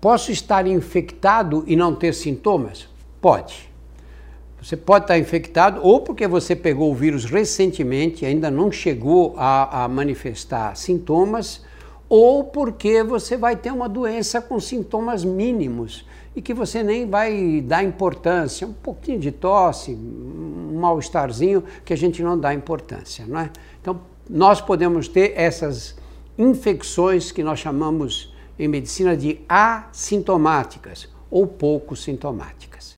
Posso estar infectado e não ter sintomas? Pode. Você pode estar infectado ou porque você pegou o vírus recentemente, ainda não chegou a, a, manifestar sintomas, ou porque você vai ter uma doença com sintomas mínimos e que você nem vai dar importância, um pouquinho de tosse, um mal-estarzinho que a gente não dá importância, não é? Então, nós podemos ter essas infecções que nós chamamos em medicina de assintomáticas ou pouco sintomáticas.